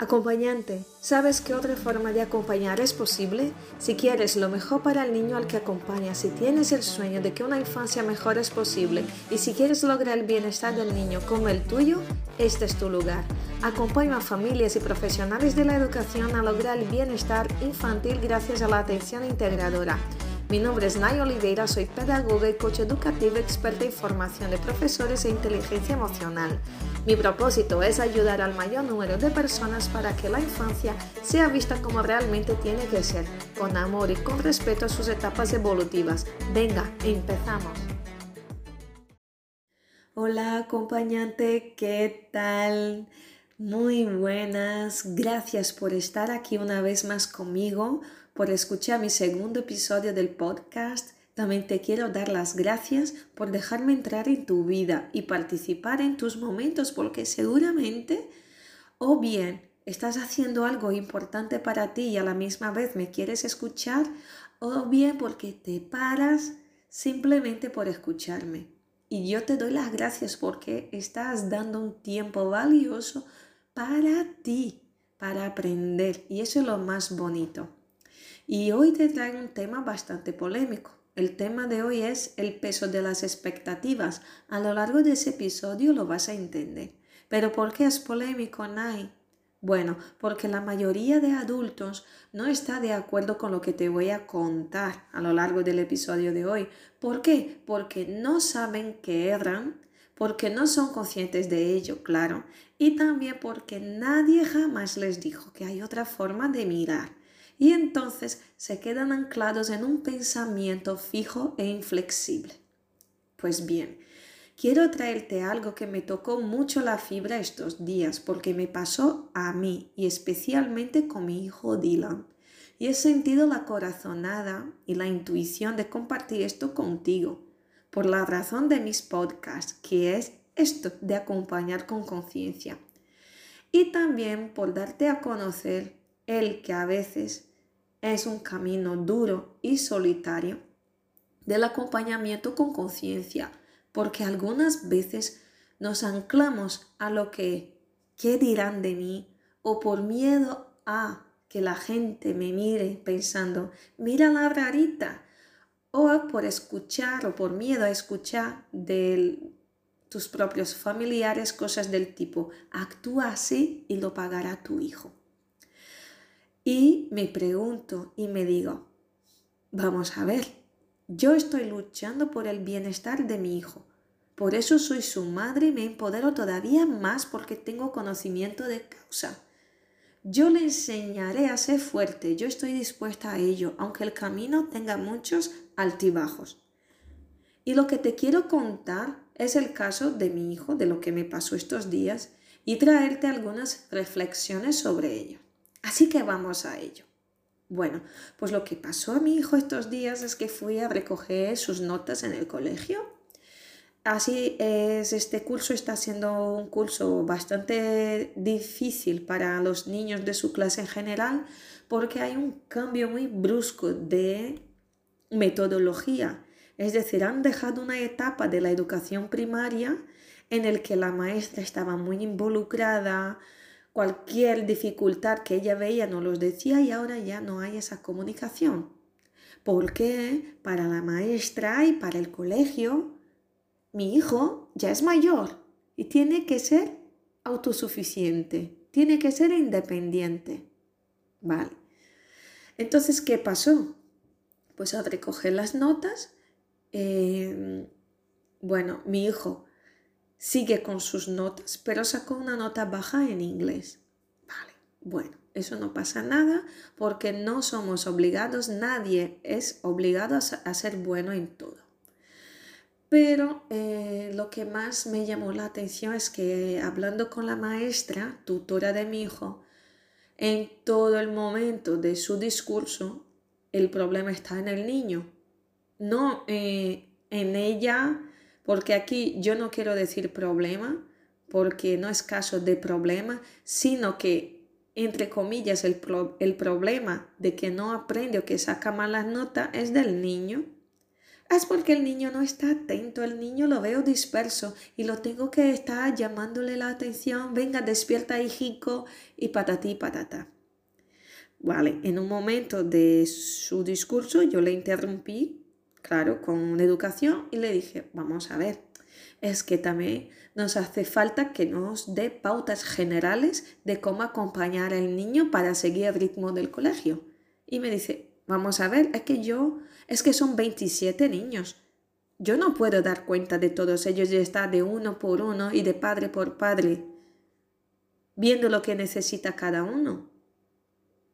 Acompañante, ¿sabes qué otra forma de acompañar es posible? Si quieres lo mejor para el niño al que acompañas, si tienes el sueño de que una infancia mejor es posible y si quieres lograr el bienestar del niño como el tuyo, este es tu lugar. Acompaña a familias y profesionales de la educación a lograr el bienestar infantil gracias a la atención integradora. Mi nombre es Nay Oliveira, soy pedagoga y coach educativo experta en formación de profesores e inteligencia emocional. Mi propósito es ayudar al mayor número de personas para que la infancia sea vista como realmente tiene que ser, con amor y con respeto a sus etapas evolutivas. Venga, empezamos. Hola acompañante, ¿qué tal? Muy buenas, gracias por estar aquí una vez más conmigo, por escuchar mi segundo episodio del podcast también te quiero dar las gracias por dejarme entrar en tu vida y participar en tus momentos porque seguramente o bien estás haciendo algo importante para ti y a la misma vez me quieres escuchar o bien porque te paras simplemente por escucharme. Y yo te doy las gracias porque estás dando un tiempo valioso para ti, para aprender. Y eso es lo más bonito. Y hoy te traigo un tema bastante polémico. El tema de hoy es el peso de las expectativas. A lo largo de ese episodio lo vas a entender. Pero ¿por qué es polémico, Nai? Bueno, porque la mayoría de adultos no está de acuerdo con lo que te voy a contar a lo largo del episodio de hoy. ¿Por qué? Porque no saben que erran, porque no son conscientes de ello, claro, y también porque nadie jamás les dijo que hay otra forma de mirar y entonces se quedan anclados en un pensamiento fijo e inflexible. Pues bien, quiero traerte algo que me tocó mucho la fibra estos días porque me pasó a mí y especialmente con mi hijo Dylan. Y he sentido la corazonada y la intuición de compartir esto contigo por la razón de mis podcasts, que es esto de acompañar con conciencia. Y también por darte a conocer el que a veces es un camino duro y solitario del acompañamiento con conciencia, porque algunas veces nos anclamos a lo que ¿qué dirán de mí? o por miedo a que la gente me mire pensando, mira la rarita, o por escuchar o por miedo a escuchar de tus propios familiares cosas del tipo, actúa así y lo pagará tu hijo. Y me pregunto y me digo, vamos a ver, yo estoy luchando por el bienestar de mi hijo. Por eso soy su madre y me empodero todavía más porque tengo conocimiento de causa. Yo le enseñaré a ser fuerte, yo estoy dispuesta a ello, aunque el camino tenga muchos altibajos. Y lo que te quiero contar es el caso de mi hijo, de lo que me pasó estos días, y traerte algunas reflexiones sobre ello. Así que vamos a ello. Bueno, pues lo que pasó a mi hijo estos días es que fui a recoger sus notas en el colegio. Así es, este curso está siendo un curso bastante difícil para los niños de su clase en general porque hay un cambio muy brusco de metodología. Es decir, han dejado una etapa de la educación primaria en el que la maestra estaba muy involucrada, Cualquier dificultad que ella veía no los decía y ahora ya no hay esa comunicación. Porque para la maestra y para el colegio, mi hijo ya es mayor y tiene que ser autosuficiente, tiene que ser independiente. Vale. Entonces, ¿qué pasó? Pues al recoger las notas, eh, bueno, mi hijo sigue con sus notas, pero sacó una nota baja en inglés. Vale, bueno, eso no pasa nada porque no somos obligados, nadie es obligado a, ser bueno en todo. Pero eh, lo que más me llamó la atención es que hablando con la maestra, tutora de mi hijo, en todo el momento de su discurso, el problema está en el niño, no eh, en ella porque aquí yo no quiero decir problema, porque no es caso de problema, sino que, entre comillas, el, el problema de que no aprende o que saca malas notas es del niño. Es porque el niño no está atento, el niño lo veo disperso y lo tengo que estar llamándole la atención, venga, despierta hijico y patatí patata. Vale, en un momento de su discurso yo le interrumpí, claro, con educación y le dije, vamos a ver, es que también nos hace falta que nos dé pautas generales de cómo acompañar al niño para seguir el ritmo del colegio. Y me dice, vamos a ver, es que yo es que son 27 niños. Yo no puedo dar cuenta de todos ellos y estar de uno por uno y de padre por padre, viendo lo que necesita cada uno.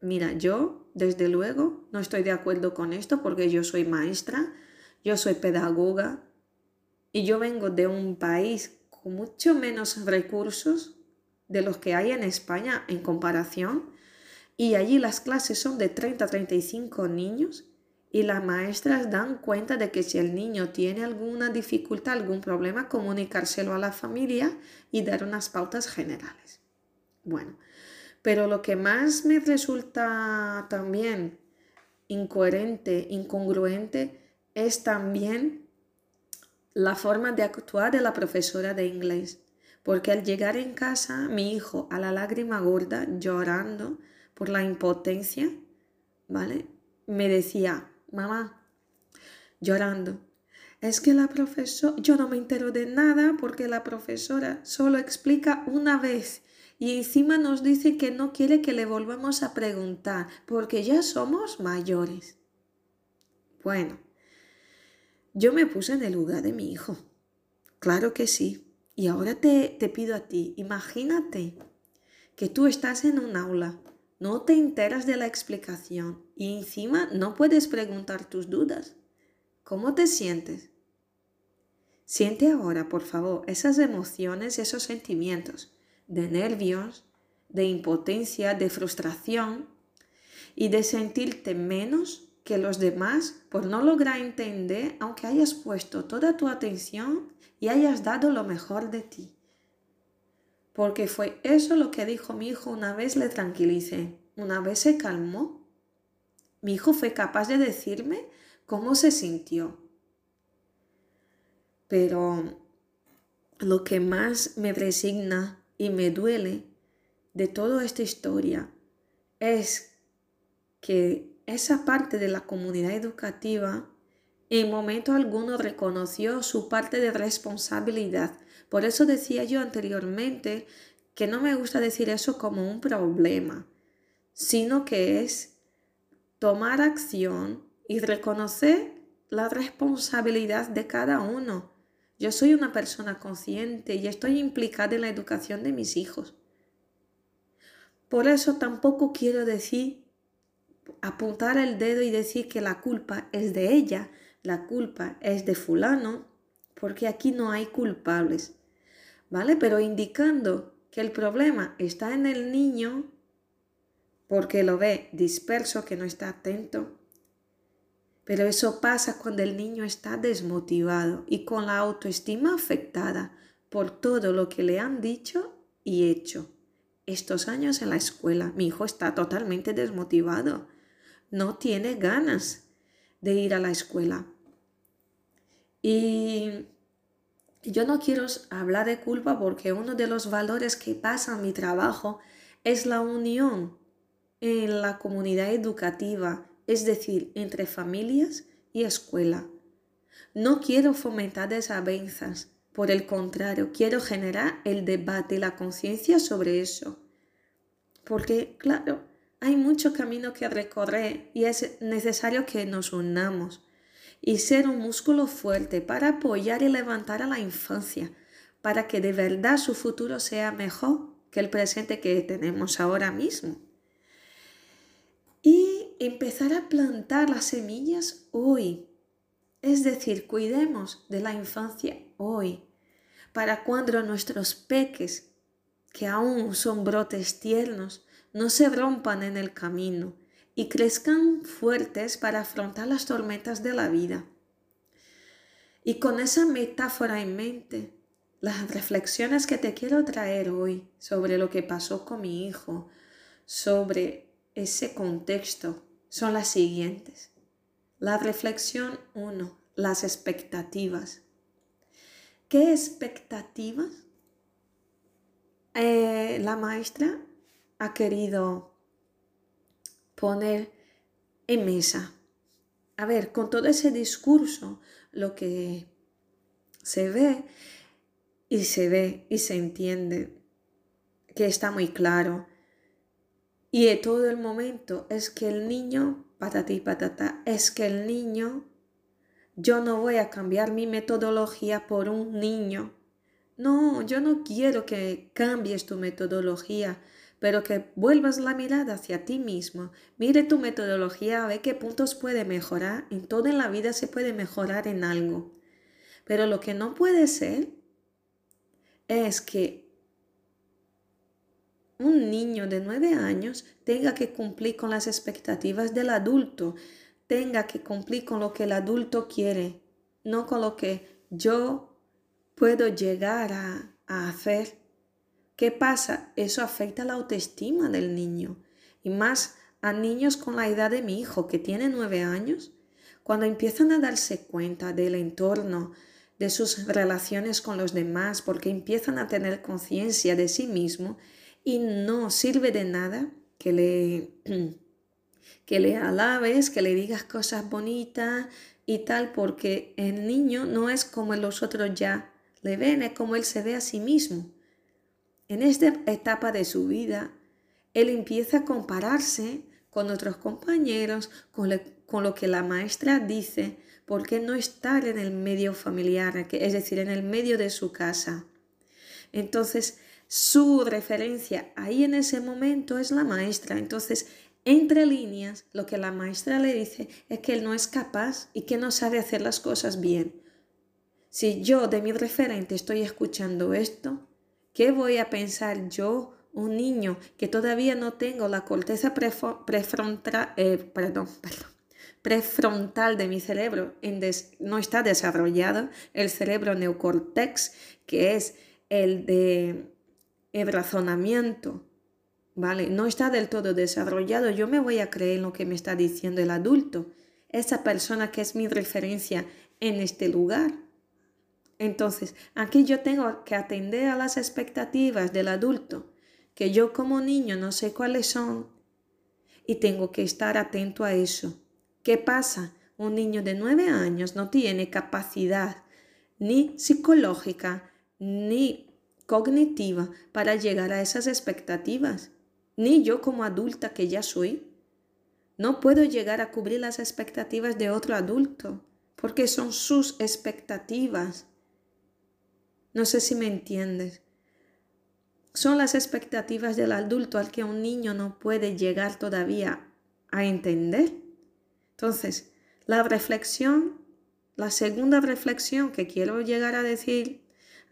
Mira, yo, desde luego, no estoy de acuerdo con esto porque yo soy maestra, yo soy pedagoga y yo vengo de un país con mucho menos recursos de los que hay en España en comparación y allí las clases son de 30 a 35 niños y las maestras dan cuenta de que si el niño tiene alguna dificultad, algún problema, comunicárselo a la familia y dar unas pautas generales. Bueno, pero lo que más me resulta también incoherente, incongruente, es también la forma de actuar de la profesora de inglés. Porque al llegar en casa, mi hijo a la lágrima gorda, llorando por la impotencia, ¿vale? Me decía, mamá, llorando. Es que la profesora, yo no me entero de nada porque la profesora solo explica una vez y encima nos dice que no quiere que le volvamos a preguntar porque ya somos mayores. Bueno, yo me puse en el lugar de mi hijo. Claro que sí. Y ahora te, te pido a ti, imagínate que tú estás en un aula no te enteras de la explicación y encima no puedes preguntar tus dudas. ¿Cómo te sientes? Siente ahora, por favor, esas emociones, esos sentimientos de nervios, de impotencia, de frustración y de sentirte menos que los demás por no lograr entender aunque hayas puesto toda tu atención y hayas dado lo mejor de ti porque fue eso lo que dijo mi hijo una vez le tranquilicé. Una vez se calmó. Mi hijo fue capaz de decirme cómo se sintió. Pero lo que más me resigna y me duele de toda esta historia es que esa parte de la comunidad educativa en momento alguno reconoció su parte de responsabilidad por eso decía yo anteriormente que no me gusta decir eso como un problema, sino que es tomar acción y reconocer la responsabilidad de cada uno. Yo soy una persona consciente y estoy implicada en la educación de mis hijos. Por eso tampoco quiero decir, apuntar el dedo y decir que la culpa es de ella, la culpa es de fulano, porque aquí no hay culpables. ¿vale? Pero indicando que el problema está en el niño porque lo ve disperso, que no está atento. Pero eso pasa cuando el niño está desmotivado y con la autoestima afectada por todo lo que le han dicho y hecho. Estos años en la escuela, mi hijo está totalmente desmotivado. No tiene ganas de ir a la escuela. Y yo no quiero hablar de culpa porque uno de los valores que pasa en mi trabajo es la unión en la comunidad educativa, es decir, entre familias y escuela. No quiero fomentar desavenzas, por el contrario, quiero generar el debate y la conciencia sobre eso. Porque, claro, hay mucho camino que recorrer y es necesario que nos unamos y ser un músculo fuerte para apoyar y levantar a la infancia, para que de verdad su futuro sea mejor que el presente que tenemos ahora mismo. Empezar a plantar las semillas hoy. Es decir, cuidemos de la infancia hoy, para cuando nuestros peques, que aún son brotes tiernos, no se rompan en el camino y crezcan fuertes para afrontar las tormentas de la vida. Y con esa metáfora en mente, las reflexiones que te quiero traer hoy sobre lo que pasó con mi hijo, sobre ese contexto, son las siguientes. La reflexión 1. las expectativas. ¿Qué expectativas eh, la maestra ha querido poner en mesa? A ver, con todo ese discurso, lo que se ve y se ve y se entiende que está muy claro. Y de todo el momento es que el niño, patati patata, es que el niño yo no voy a cambiar mi metodología por un niño. No, yo no quiero que cambies tu metodología, pero que vuelvas la mirada hacia ti mismo. Mire tu metodología, ve qué puntos puede mejorar. En toda la vida se puede mejorar en algo. Pero lo que no puede ser es que un niño de nueve años tenga que cumplir con las expectativas del adulto tenga que cumplir con lo que el adulto quiere, no con lo que yo puedo llegar a, hacer. ¿Qué pasa? Eso afecta la autoestima del niño y más a niños con la edad de mi hijo que tiene nueve años. Cuando empiezan a darse cuenta del entorno, de sus relaciones con los demás, porque empiezan a tener conciencia de sí mismo y no sirve de nada que le que le alabes, que le digas cosas bonitas y tal, porque el niño no es como los otros ya le ven, es como él se ve a sí mismo. En esta etapa de su vida, él empieza a compararse con otros compañeros, con, con lo que la maestra dice, porque no estar en el medio familiar, es decir, en el medio de su casa. Entonces, su referencia ahí en ese momento es la maestra. Entonces, entre líneas, lo que la maestra le dice es que él no es capaz y que no sabe hacer las cosas bien. Si yo de mi referente estoy escuchando esto, ¿qué voy a pensar yo, un niño que todavía no tengo la corteza prefrontal, eh, perdón, prefrontal de mi cerebro no está desarrollado, el cerebro neocortex, que es el de el razonamiento, ¿vale? No está del todo desarrollado. Yo me voy a creer en lo que me está diciendo el adulto, esa persona que es mi referencia en este lugar. Entonces, aquí yo tengo que atender a las expectativas del adulto, que yo como niño no sé cuáles son, y tengo que estar atento a eso. ¿Qué pasa? Un niño de nueve años no tiene capacidad ni psicológica ni cognitiva para llegar a esas expectativas ni yo como adulta que ya soy. No puedo llegar a cubrir las expectativas de otro adulto, porque son sus expectativas. No sé si me entiendes. Son las expectativas del adulto al que un niño no puede llegar todavía a entender. Entonces, la reflexión, la segunda reflexión que quiero llegar a decir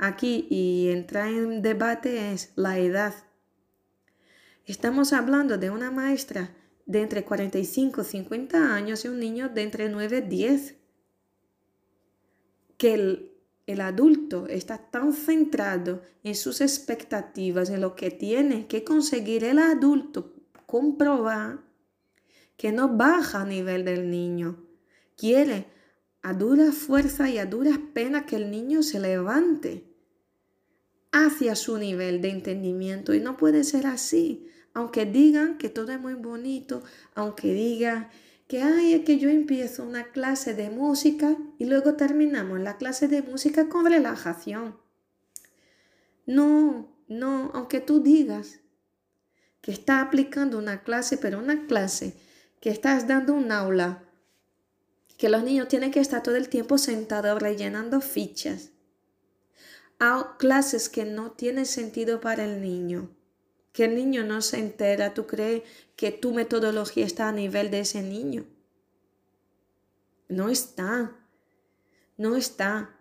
aquí y entrar en debate es la edad Estamos hablando de una maestra de entre 45 y 50 años y un niño de entre 9 y 10. Que el, el adulto está tan centrado en sus expectativas, en lo que tiene que conseguir el adulto comprobar que no baja a nivel del niño. Quiere a dura fuerza y a duras penas que el niño se levante hacia su nivel de entendimiento y no puede ser así aunque digan que todo es muy bonito, aunque digan que ay, es que yo empiezo una clase de música y luego terminamos la clase de música con relajación. No, no, aunque tú digas que estás aplicando una clase, pero una clase que estás dando un aula, que los niños tienen que estar todo el tiempo sentados rellenando fichas. Hay clases que no tienen sentido para el niño que el niño no se entera, tú crees que tu metodología está a nivel de ese niño. No está, no está.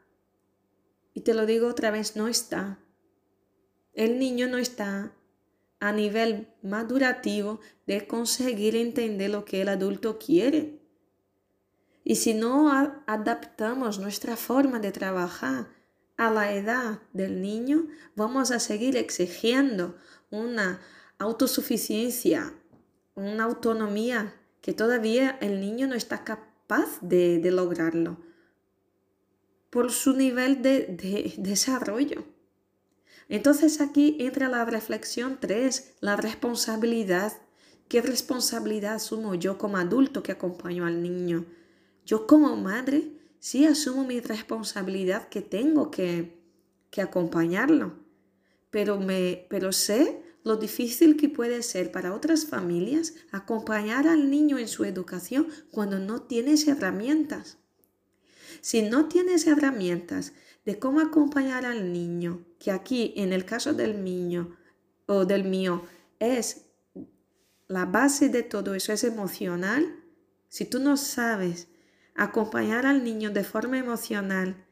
Y te lo digo otra vez, no está. El niño no está a nivel madurativo de conseguir entender lo que el adulto quiere. Y si no adaptamos nuestra forma de trabajar a la edad del niño, vamos a seguir exigiendo una autosuficiencia, una autonomía que todavía el niño no está capaz de, lograrlo. por su nivel de, desarrollo. Entonces aquí entra la reflexión 3, la responsabilidad. ¿Qué responsabilidad asumo yo como adulto que acompaño al niño? Yo como madre sí asumo mi responsabilidad que tengo que, que acompañarlo, pero, me, pero sé lo difícil que puede ser para otras familias acompañar al niño en su educación cuando no tienes herramientas. Si no tienes herramientas de cómo acompañar al niño, que aquí en el caso del niño o del mío es la base de todo eso, es emocional, si tú no sabes acompañar al niño de forma emocional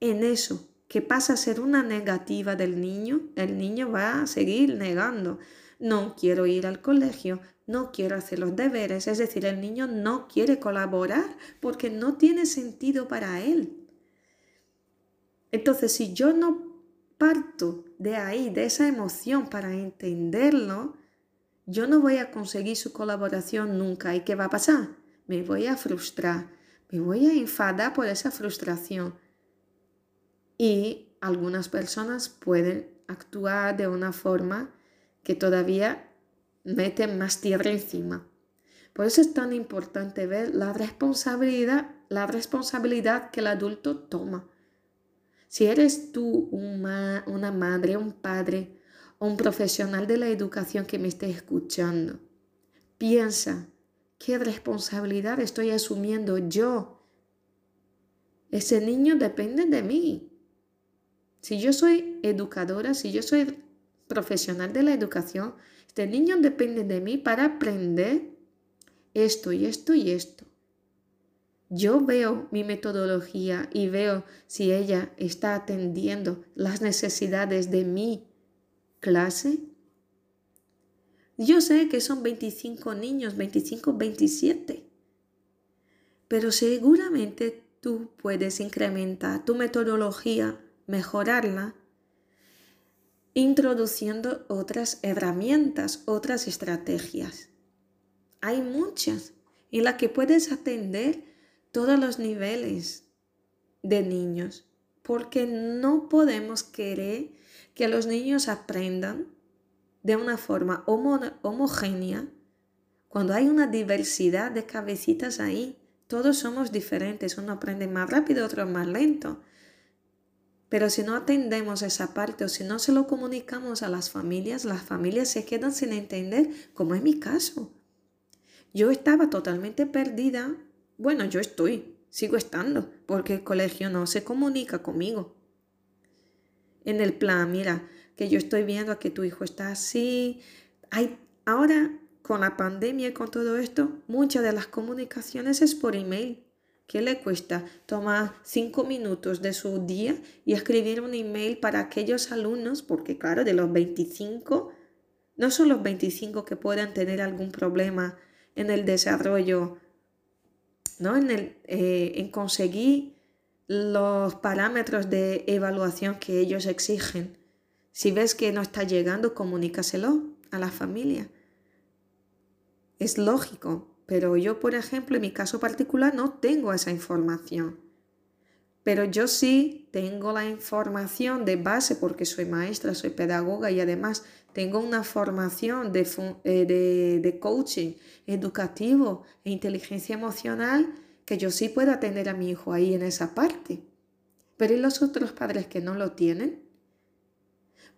en eso que pasa a ser una negativa del niño, el niño va a seguir negando. No quiero ir al colegio, no quiero hacer los deberes, es decir, el niño no quiere colaborar porque no tiene sentido para él. Entonces, si yo no parto de ahí, de esa emoción para entenderlo, yo no voy a conseguir su colaboración nunca. ¿Y qué va a pasar? Me voy a frustrar, me voy a enfadar por esa frustración y algunas personas pueden actuar de una forma que todavía mete más tierra encima. Por eso es tan importante ver la responsabilidad, la responsabilidad que el adulto toma. Si eres tú una, una madre, un padre o un profesional de la educación que me esté escuchando, piensa, ¿qué responsabilidad estoy asumiendo yo? Ese niño depende de mí. Si yo soy educadora, si yo soy profesional de la educación, este niño depende de mí para aprender esto y esto y esto. Yo veo mi metodología y veo si ella está atendiendo las necesidades de mi clase. Yo sé que son 25 niños, 25, 27, pero seguramente tú puedes incrementar tu metodología mejorarla introduciendo otras herramientas, otras estrategias. Hay muchas en las que puedes atender todos los niveles de niños, porque no podemos querer que los niños aprendan de una forma homogénea cuando hay una diversidad de cabecitas ahí. Todos somos diferentes, uno aprende más rápido, otro más lento. Pero si no atendemos esa parte o si no se lo comunicamos a las familias, las familias se quedan sin entender, como es mi caso. Yo estaba totalmente perdida. Bueno, yo estoy, sigo estando, porque el colegio no se comunica conmigo. En el plan, mira, que yo estoy viendo que tu hijo está así. Hay, ahora, con la pandemia y con todo esto, muchas de las comunicaciones es por email. ¿Qué le cuesta? tomar cinco minutos de su día y escribir un email para aquellos alumnos, porque claro, de los 25, no son los 25 que puedan tener algún problema en el desarrollo, ¿no? en, el, eh, en conseguir los parámetros de evaluación que ellos exigen. Si ves que no está llegando, comunícaselo a la familia. Es lógico, pero yo, por ejemplo, en mi caso particular no tengo esa información. Pero yo sí tengo la información de base porque soy maestra, soy pedagoga y además tengo una formación de, eh, de, coaching educativo e inteligencia emocional que yo sí puedo atender a mi hijo ahí en esa parte. Pero ¿y los otros padres que no lo tienen?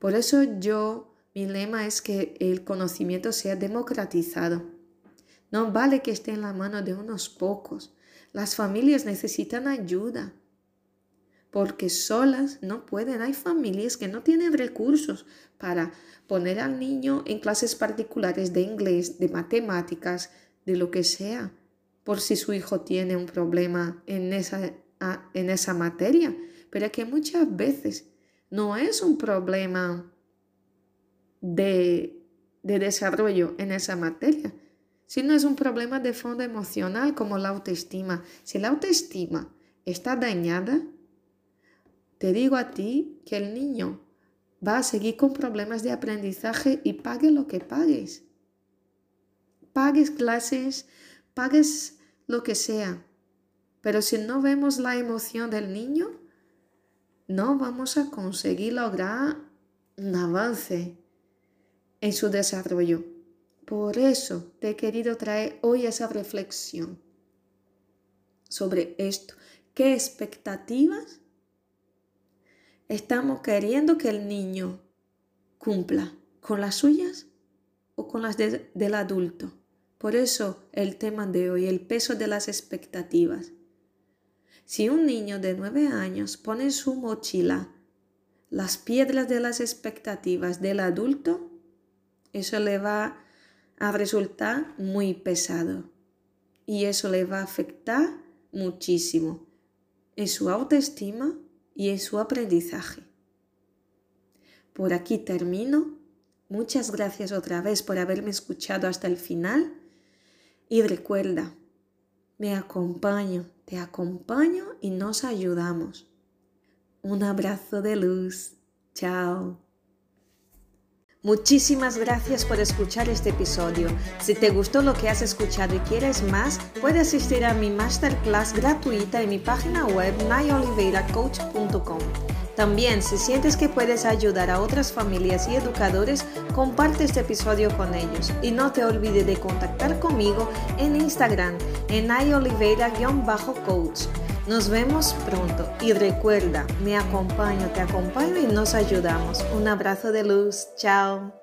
Por eso yo, mi lema es que el conocimiento sea democratizado no vale que esté en la mano de unos pocos. Las familias necesitan ayuda porque solas no pueden. Hay familias que no tienen recursos para poner al niño en clases particulares de inglés, de matemáticas, de lo que sea, por si su hijo tiene un problema en esa, en esa materia. Pero que muchas veces no es un problema de, de desarrollo en esa materia, si no es un problema de fondo emocional como la autoestima. Si la autoestima está dañada, te digo a ti que el niño va a seguir con problemas de aprendizaje y pague lo que pagues. Pagues clases, pagues lo que sea. Pero si no vemos la emoción del niño, no vamos a conseguir lograr un avance en su desarrollo. Por eso te he querido traer hoy esa reflexión sobre esto. ¿Qué expectativas estamos queriendo que el niño cumpla? ¿Con las suyas o con las del adulto? Por eso el tema de hoy, el peso de las expectativas. Si un niño de nueve años pone en su mochila las piedras de las expectativas del adulto, eso le va a resultar muy pesado y eso le va a afectar muchísimo en su autoestima y en su aprendizaje. Por aquí termino. Muchas gracias otra vez por haberme escuchado hasta el final y recuerda, me acompaño, te acompaño y nos ayudamos. Un abrazo de luz. Chao. Muchísimas gracias por escuchar este episodio. Si te gustó lo que has escuchado y quieres más, puedes asistir a mi masterclass gratuita en mi página web nayoliveiracoach.com. También, si sientes que puedes ayudar a otras familias y educadores, comparte este episodio con ellos. Y no te olvides de contactar conmigo en Instagram en nayoliveira-coach. Nos vemos pronto y recuerda, me acompaño, te acompaño y nos ayudamos. Un abrazo de luz. Chao.